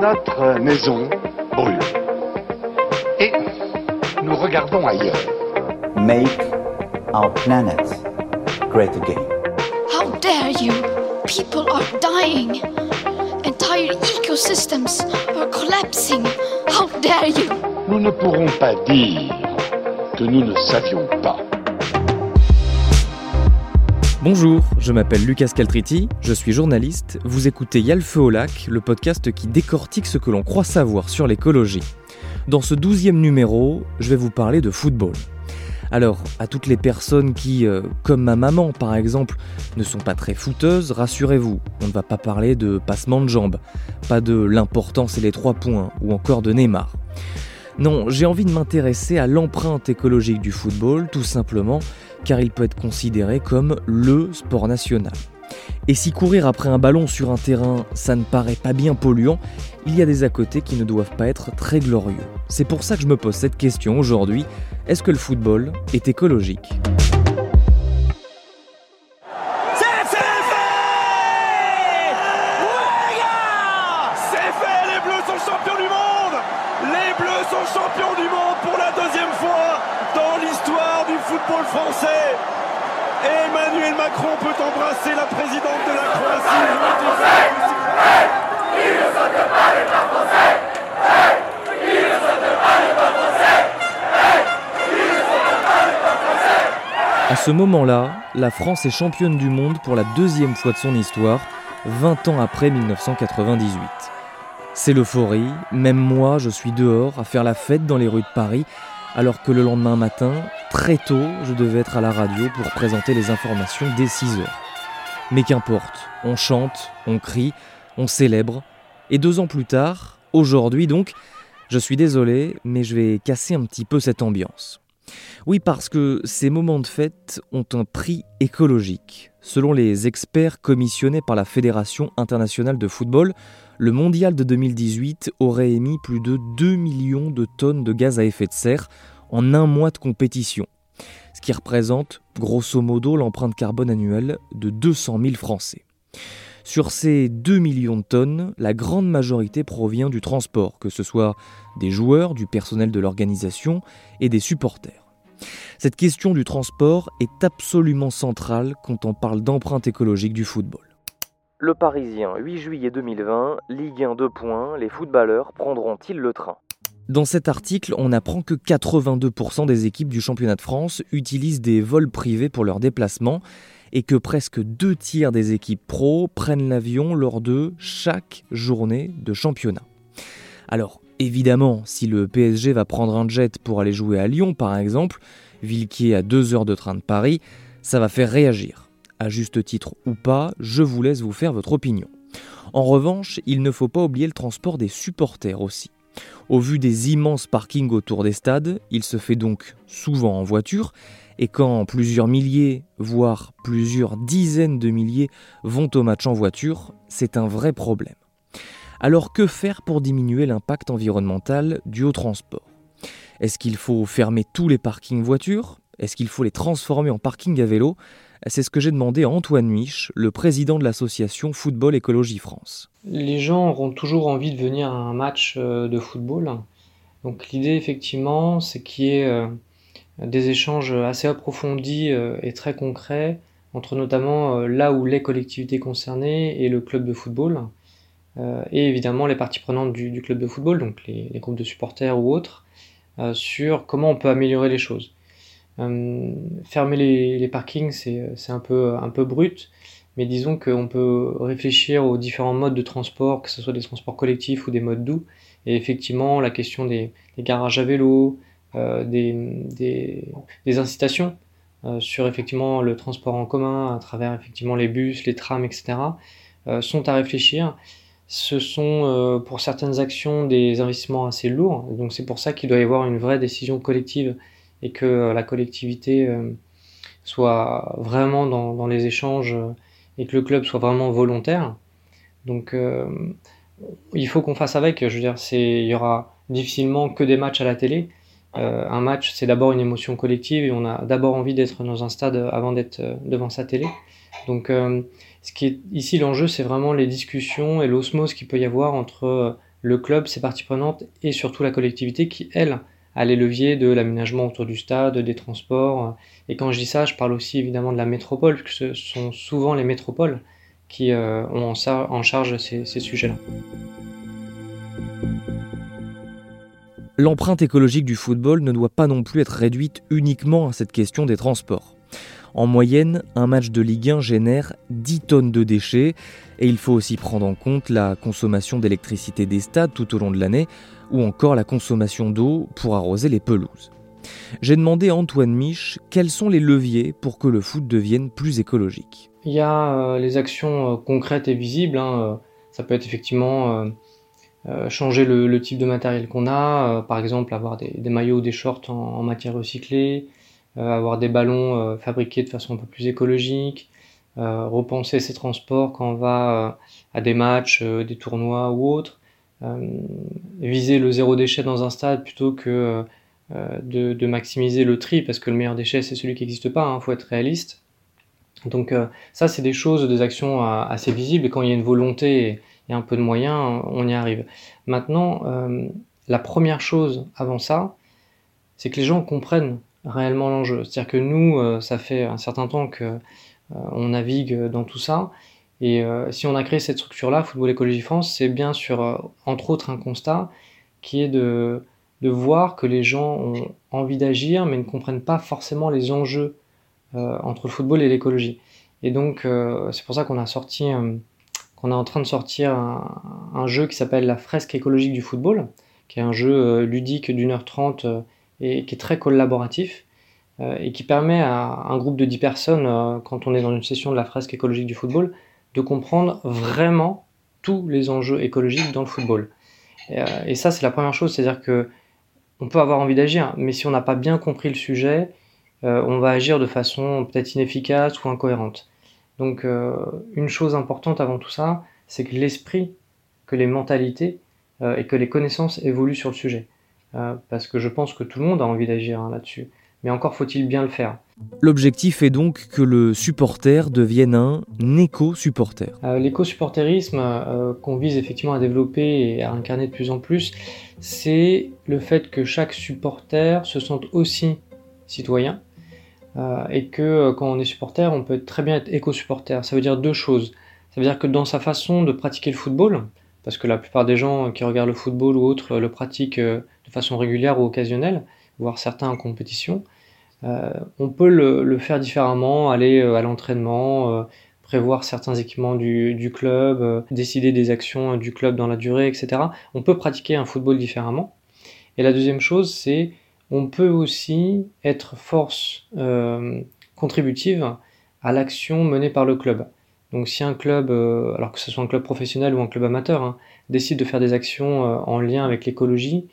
Notre maison brûle. Et nous regardons ailleurs. Make our planet great again. How dare you? People are dying. Entire ecosystems are collapsing. How dare you? Nous ne pourrons pas dire que nous ne savions pas. Bonjour, je m'appelle Lucas Caltriti, je suis journaliste, vous écoutez Y'a au lac, le podcast qui décortique ce que l'on croit savoir sur l'écologie. Dans ce douzième numéro, je vais vous parler de football. Alors, à toutes les personnes qui, euh, comme ma maman par exemple, ne sont pas très footeuses, rassurez-vous, on ne va pas parler de passement de jambes, pas de l'importance et les trois points, ou encore de Neymar. Non, j'ai envie de m'intéresser à l'empreinte écologique du football, tout simplement car il peut être considéré comme le sport national. Et si courir après un ballon sur un terrain, ça ne paraît pas bien polluant, il y a des à côté qui ne doivent pas être très glorieux. C'est pour ça que je me pose cette question aujourd'hui, est-ce que le football est écologique? À ce moment-là, la France est championne du monde pour la deuxième fois de son histoire, 20 ans après 1998. C'est l'euphorie, même moi je suis dehors à faire la fête dans les rues de Paris, alors que le lendemain matin, très tôt, je devais être à la radio pour présenter les informations dès 6 heures. Mais qu'importe, on chante, on crie, on célèbre, et deux ans plus tard, aujourd'hui donc, je suis désolé, mais je vais casser un petit peu cette ambiance. Oui, parce que ces moments de fête ont un prix écologique. Selon les experts commissionnés par la Fédération internationale de football, le mondial de 2018 aurait émis plus de 2 millions de tonnes de gaz à effet de serre en un mois de compétition, ce qui représente grosso modo l'empreinte carbone annuelle de 200 000 Français. Sur ces 2 millions de tonnes, la grande majorité provient du transport, que ce soit des joueurs, du personnel de l'organisation et des supporters. Cette question du transport est absolument centrale quand on parle d'empreinte écologique du football. Le Parisien, 8 juillet 2020, Ligue 1 2 points, les footballeurs prendront-ils le train? Dans cet article, on apprend que 82% des équipes du championnat de France utilisent des vols privés pour leurs déplacements et que presque deux tiers des équipes pro prennent l'avion lors de chaque journée de championnat. Alors, évidemment, si le PSG va prendre un jet pour aller jouer à Lyon, par exemple, ville qui est à deux heures de train de Paris, ça va faire réagir. À juste titre ou pas, je vous laisse vous faire votre opinion. En revanche, il ne faut pas oublier le transport des supporters aussi. Au vu des immenses parkings autour des stades, il se fait donc souvent en voiture, et quand plusieurs milliers, voire plusieurs dizaines de milliers vont au match en voiture, c'est un vrai problème. Alors que faire pour diminuer l'impact environnemental dû au transport Est-ce qu'il faut fermer tous les parkings voitures? Est-ce qu'il faut les transformer en parking à vélo? C'est ce que j'ai demandé à Antoine Miche, le président de l'association Football Écologie France. Les gens auront toujours envie de venir à un match euh, de football. Donc l'idée effectivement, c'est qu'il y ait euh, des échanges assez approfondis euh, et très concrets entre notamment là où les collectivités concernées et le club de football. Euh, et évidemment les parties prenantes du, club de football, donc les, groupes de supporters ou autres, euh, sur comment on peut améliorer les choses. Euh, fermer les, parkings, c'est un peu, un peu brut, mais disons qu'on peut réfléchir aux différents modes de transport, que ce soit des transports collectifs ou des modes doux, et effectivement la question des, garages à vélo, des, des, incitations sur effectivement le transport en commun à travers effectivement les bus, les trams, etc., sont à réfléchir ce sont euh, pour certaines actions des investissements assez lourds. Donc c'est pour ça qu'il doit y avoir une vraie décision collective et que euh, la collectivité euh, soit vraiment dans, les échanges et que le club soit vraiment volontaire. Donc il faut qu'on fasse avec. Je veux dire, il y aura difficilement que des matchs à la télé. un match, c'est d'abord une émotion collective et on a d'abord envie d'être dans un stade avant d'être devant sa télé. Donc ce qui est ici l'enjeu, c'est vraiment les discussions et l'osmose qu'il peut y avoir entre euh, le club, ses parties prenantes et surtout la collectivité qui, elle, a les leviers de l'aménagement autour du stade, des transports. Et quand je dis ça, je parle aussi évidemment de la métropole, puisque ce sont souvent les métropoles qui euh, ont en, charge ces sujets-là. L'empreinte écologique du football ne doit pas non plus être réduite uniquement à cette question des transports. En moyenne, un match de Ligue 1 génère 10 tonnes de déchets et il faut aussi prendre en compte la consommation d'électricité des stades tout au long de l'année ou encore la consommation d'eau pour arroser les pelouses. J'ai demandé à Antoine Mich quels sont les leviers pour que le foot devienne plus écologique. Il y a euh, les actions euh, concrètes et visibles. Hein, euh, ça peut être effectivement changer le, type de matériel qu'on a, par exemple avoir des, maillots ou des shorts en matière recyclée, avoir des ballons euh, fabriqués de façon un peu plus écologique, euh, repenser ses transports quand on va à des matchs, des tournois ou autres, viser le zéro déchet dans un stade plutôt que de, maximiser le tri, parce que le meilleur déchet, c'est celui qui n'existe pas, il hein, faut être réaliste. Donc ça, c'est des choses, des actions assez visibles, et quand il y a une volonté et, un peu de moyens, on y arrive. Maintenant, la première chose avant ça, c'est que les gens comprennent réellement l'enjeu. C'est-à-dire que nous, euh, ça fait un certain temps que euh, on navigue dans tout ça. Et euh, si on a créé cette structure-là, Football Écologie France, c'est bien sur, entre autres, un constat qui est de, de voir que les gens ont envie d'agir, mais ne comprennent pas forcément les enjeux entre le football et l'écologie. Et donc, c'est pour ça qu'on a sorti, qu'on est en train de sortir un, un jeu qui s'appelle la fresque écologique du football, qui est un jeu ludique d'une heure trente et qui est très collaboratif euh, et qui permet à un groupe de 10 personnes, euh, quand on est dans une session de la fresque écologique du football, de comprendre vraiment tous les enjeux écologiques dans le football. Et, euh, ça, c'est la première chose, c'est-à-dire que on peut avoir envie d'agir, mais si on n'a pas bien compris le sujet, on va agir de façon peut-être inefficace ou incohérente. Donc, une chose importante avant tout ça, c'est que l'esprit, que les mentalités et que les connaissances évoluent sur le sujet. Euh, parce que je pense que tout le monde a envie d'agir hein, là-dessus. Mais encore faut-il bien le faire. L'objectif est donc que le supporter devienne un éco-supporter. Euh, L'éco-supporterisme euh, qu'on vise effectivement à développer et à incarner de plus en plus, c'est le fait que chaque supporter se sente aussi citoyen et que quand on est supporter, on peut très bien être éco-supporter. Ça veut dire deux choses. Ça veut dire que dans sa façon de pratiquer le football, parce que la plupart des gens qui regardent le football ou autres le pratiquent euh, de façon régulière ou occasionnelle, voire certains en compétition. Euh, on peut le, faire différemment, aller euh, à l'entraînement, prévoir certains équipements du, club, décider des actions du club dans la durée, etc. On peut pratiquer un football différemment. Et la deuxième chose, c'est on peut aussi être force contributive à l'action menée par le club. Donc si un club, euh, alors que ce soit un club professionnel ou un club amateur, hein, décide de faire des actions euh, en lien avec l'écologie,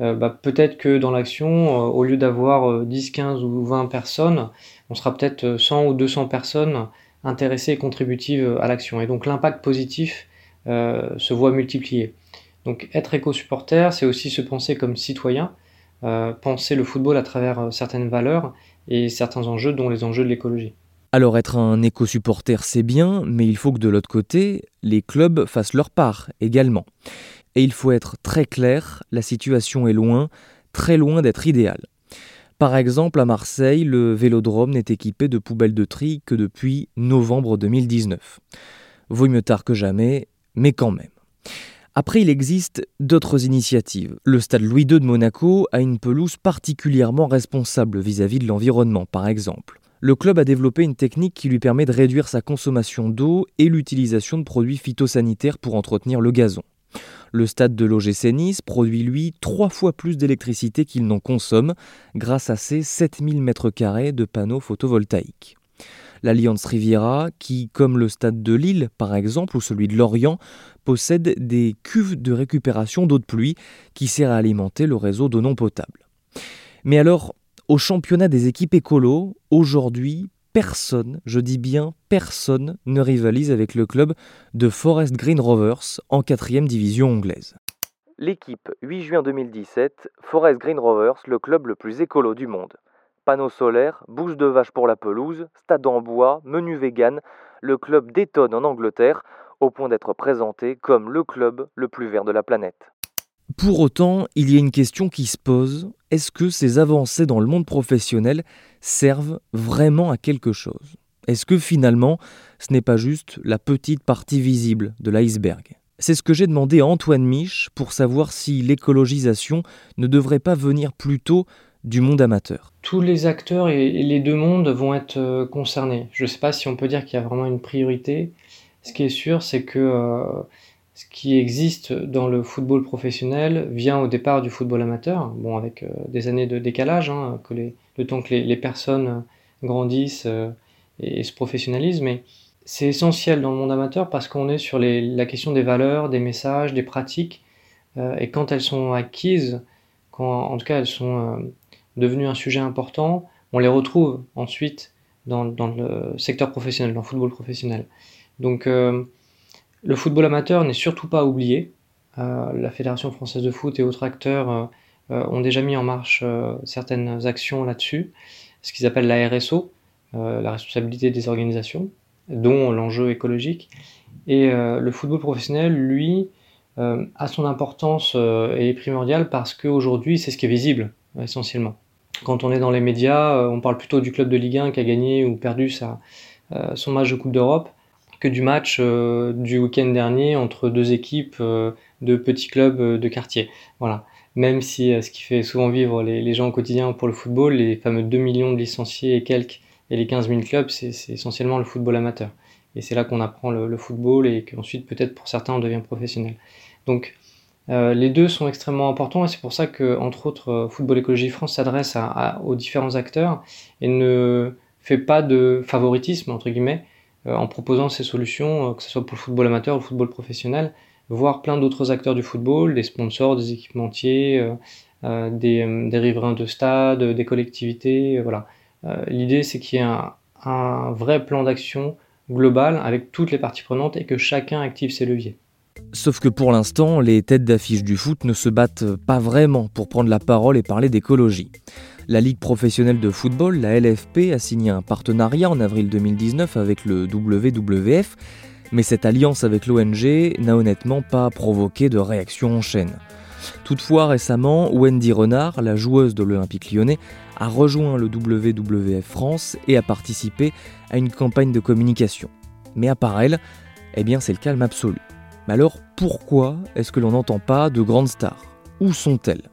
euh, bah, peut-être que dans l'action, au lieu d'avoir 10, 15 ou 20 personnes, on sera peut-être 100 ou 200 personnes intéressées et contributives à l'action. Et donc l'impact positif se voit multiplié. Donc être éco-supporter, c'est aussi se penser comme citoyen, penser le football à travers certaines valeurs et certains enjeux, dont les enjeux de l'écologie. Alors être un éco-supporter, c'est bien, mais il faut que de l'autre côté, les clubs fassent leur part également. Et il faut être très clair, la situation est loin, très loin d'être idéale. Par exemple, à Marseille, le vélodrome n'est équipé de poubelles de tri que depuis novembre 2019. Vaut mieux tard que jamais, mais quand même. Après, il existe d'autres initiatives. Le stade Louis II de Monaco a une pelouse particulièrement responsable vis-à-vis de l'environnement, par exemple le club a développé une technique qui lui permet de réduire sa consommation d'eau et l'utilisation de produits phytosanitaires pour entretenir le gazon. Le stade de l'OGC Nice produit, lui, trois fois plus d'électricité qu'il n'en consomme grâce à ses 7000 m2 de panneaux photovoltaïques. L'Alliance Riviera, qui, comme le stade de Lille par exemple ou celui de Lorient, possède des cuves de récupération d'eau de pluie qui sert à alimenter le réseau d'eau non potable. Mais alors, au championnat des équipes écolo, aujourd'hui, personne, je dis bien personne, ne rivalise avec le club de Forest Green Rovers en 4 division anglaise. L'équipe 8 juin 2017, Forest Green Rovers, le club le plus écolo du monde. Panneaux solaires, bouche de vache pour la pelouse, stade en bois, menu vegan, le club détonne en Angleterre au point d'être présenté comme le club le plus vert de la planète. Pour autant, il y a une question qui se pose. Est-ce que ces avancées dans le monde professionnel servent vraiment à quelque chose? Est-ce que finalement, ce n'est pas juste la petite partie visible de l'iceberg? C'est ce que j'ai demandé à Antoine Mich pour savoir si l'écologisation ne devrait pas venir plutôt du monde amateur. Tous les acteurs et les deux mondes vont être euh, concernés. Je ne sais pas si on peut dire qu'il y a vraiment une priorité. Ce qui est sûr, c'est que euh, ce qui existe dans le football professionnel vient au départ du football amateur, bon, avec euh, des années de décalage, hein, que les, le temps que les, personnes grandissent et, se professionnalisent, mais c'est essentiel dans le monde amateur parce qu'on est sur la question des valeurs, des messages, des pratiques, et quand elles sont acquises, quand en tout cas elles sont devenus un sujet important, on les retrouve ensuite dans, le secteur professionnel, dans le football professionnel. Donc euh, le football amateur n'est surtout pas oublié. Euh, la Fédération française de foot et autres acteurs euh, ont déjà mis en marche certaines actions là-dessus, ce qu'ils appellent la RSO, la responsabilité des organisations, dont l'enjeu écologique. Et le football professionnel, lui, a son importance et est primordial parce qu'aujourd'hui, c'est ce qui est visible essentiellement. Quand on est dans les médias, euh, on parle plutôt du club de Ligue 1 qui a gagné ou perdu sa, euh, son match de Coupe d'Europe que du match euh, du week-end dernier entre deux équipes de petits clubs de quartier. Voilà. Même si ce qui fait souvent vivre les, gens au quotidien pour le football, les fameux 2 millions de licenciés et quelques, et les 15 000 clubs, c'est essentiellement le football amateur. Et c'est là qu'on apprend le, football et qu'ensuite, peut-être pour certains, on devient professionnel. Donc, euh, les deux sont extrêmement importants et c'est pour ça que, entre autres, euh, Football Écologie France s'adresse aux différents acteurs et ne fait pas de favoritisme, entre guillemets, euh, en proposant ces solutions, que ce soit pour le football amateur ou le football professionnel, voire plein d'autres acteurs du football, des sponsors, des équipementiers, des, riverains de stade, des collectivités. voilà. L'idée, c'est qu'il y ait un vrai plan d'action global avec toutes les parties prenantes et que chacun active ses leviers. Sauf que pour l'instant, les têtes d'affiche du foot ne se battent pas vraiment pour prendre la parole et parler d'écologie. La Ligue professionnelle de football, la LFP, a signé un partenariat en avril 2019 avec le WWF, mais cette alliance avec l'ONG n'a honnêtement pas provoqué de réaction en chaîne. Toutefois, récemment, Wendy Renard, la joueuse de l'Olympique lyonnais, a rejoint le WWF France et a participé à une campagne de communication. Mais à part elle, eh bien c'est le calme absolu. Mais alors pourquoi est-ce que l'on n'entend pas de grandes stars? Où sont-elles?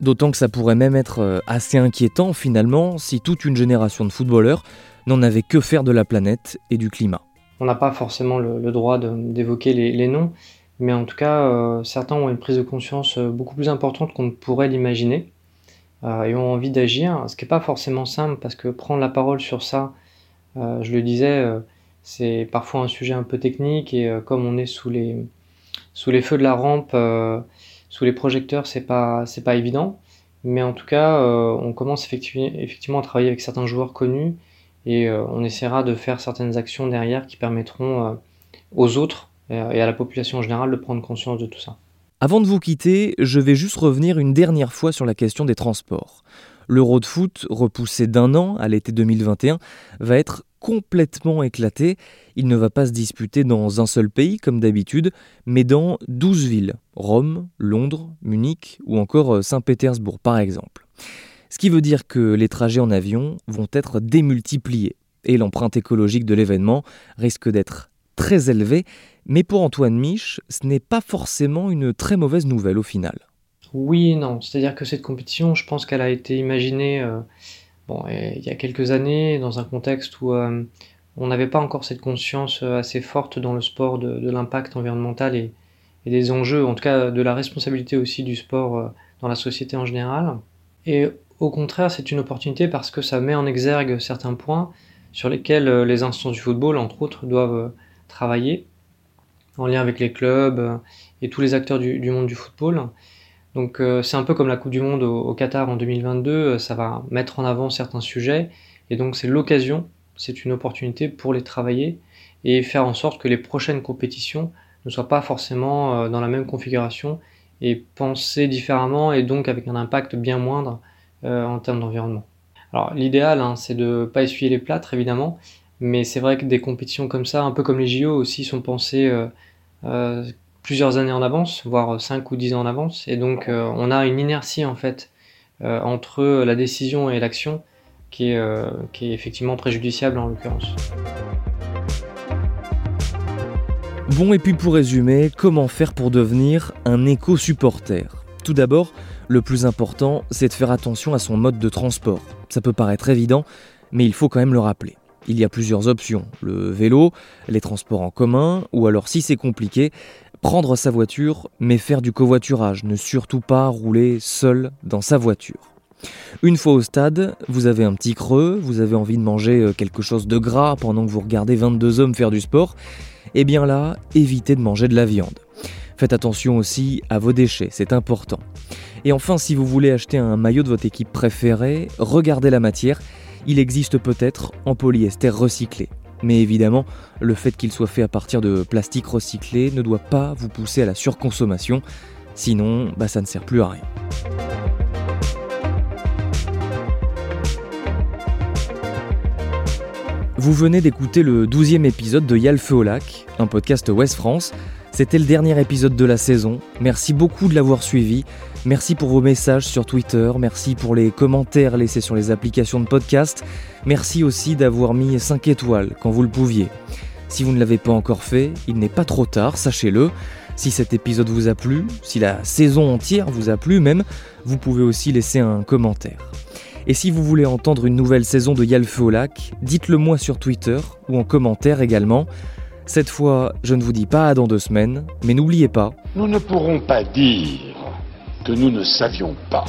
D'autant que ça pourrait même être euh, assez inquiétant finalement si toute une génération de footballeurs n'en avait que faire de la planète et du climat. On n'a pas forcément le, droit d'évoquer les, noms, mais en tout cas, euh, certains ont une prise de conscience euh, beaucoup plus importante qu'on ne pourrait l'imaginer et ont envie d'agir, ce qui n'est pas forcément simple parce que prendre la parole sur ça, je le disais, c'est parfois un sujet un peu technique et comme on est sous les, feux de la rampe, sous les projecteurs, c'est pas, pas évident. Mais en tout cas, euh, on commence effectivement, à travailler avec certains joueurs connus et on essaiera de faire certaines actions derrière qui permettront aux autres et à la population en général de prendre conscience de tout ça. Avant de vous quitter, je vais juste revenir une dernière fois sur la question des transports. L'Euro de foot, repoussé d'un an à l'été 2021, va être complètement éclaté. Il ne va pas se disputer dans un seul pays comme d'habitude, mais dans 12 villes, Rome, Londres, Munich ou encore euh, Saint-Pétersbourg par exemple. Ce qui veut dire que les trajets en avion vont être démultipliés et l'empreinte écologique de l'événement risque d'être très élevée, mais pour Antoine Mich, ce n'est pas forcément une très mauvaise nouvelle au final. Oui et non, c'est-à-dire que cette compétition, je pense qu'elle a été imaginée euh, il y a quelques années, dans un contexte où euh, on n'avait pas encore cette conscience euh, assez forte dans le sport de, l'impact environnemental et, des enjeux, en tout cas de la responsabilité aussi du sport dans la société en général. Et au contraire, c'est une opportunité parce que ça met en exergue certains points sur lesquels les instances du football, entre autres, doivent travailler en lien avec les clubs et tous les acteurs du monde du football. Donc euh, c'est un peu comme la Coupe du Monde au, Qatar en 2022, euh, ça va mettre en avant certains sujets, et donc c'est l'occasion, c'est une opportunité pour les travailler et faire en sorte que les prochaines compétitions ne soient pas forcément euh, dans la même configuration et penser différemment et donc avec un impact bien moindre en termes d'environnement. Alors l'idéal, hein, c'est de ne pas essuyer les plâtres évidemment, mais c'est vrai que des compétitions comme ça, un peu comme les JO aussi, sont pensées plusieurs années en avance, voire 5 ou 10 ans en avance. Et donc, on a une inertie en fait entre la décision et l'action qui qui est effectivement préjudiciable en l'occurrence. Bon, et puis pour résumer, comment faire pour devenir un éco-supporter? Tout d'abord, le plus important, c'est de faire attention à son mode de transport. Ça peut paraître évident, mais il faut quand même le rappeler. Il y a plusieurs options, le vélo, les transports en commun, ou alors si c'est compliqué, prendre sa voiture, mais faire du covoiturage, ne surtout pas rouler seul dans sa voiture. Une fois au stade, vous avez un petit creux, vous avez envie de manger euh, quelque chose de gras pendant que vous regardez 22 hommes faire du sport, et eh bien là, évitez de manger de la viande. Faites attention aussi à vos déchets, c'est important. Et enfin, si vous voulez acheter un maillot de votre équipe préférée, regardez la matière. Il existe peut-être en polyester recyclé. Mais évidemment, le fait qu'il soit fait à partir de plastique recyclé ne doit pas vous pousser à la surconsommation, sinon bah, ça ne sert plus à rien. Vous venez d'écouter le 12e épisode de Yal Feu au lac, un podcast Ouest France. C'était le dernier épisode de la saison. Merci beaucoup de l'avoir suivi. Merci pour vos messages sur Twitter. Merci pour les commentaires laissés sur les applications de podcast. Merci aussi d'avoir mis 5 étoiles quand vous le pouviez. Si vous ne l'avez pas encore fait, il n'est pas trop tard, sachez-le. Si cet épisode vous a plu, si la saison entière vous a plu même, vous pouvez aussi laisser un commentaire. Et si vous voulez entendre une nouvelle saison de Yalfeu au lac, dites-le moi sur Twitter ou en commentaire également. Cette fois, je ne vous dis pas à dans deux semaines, mais n'oubliez pas. Nous ne pourrons pas dire que nous ne savions pas.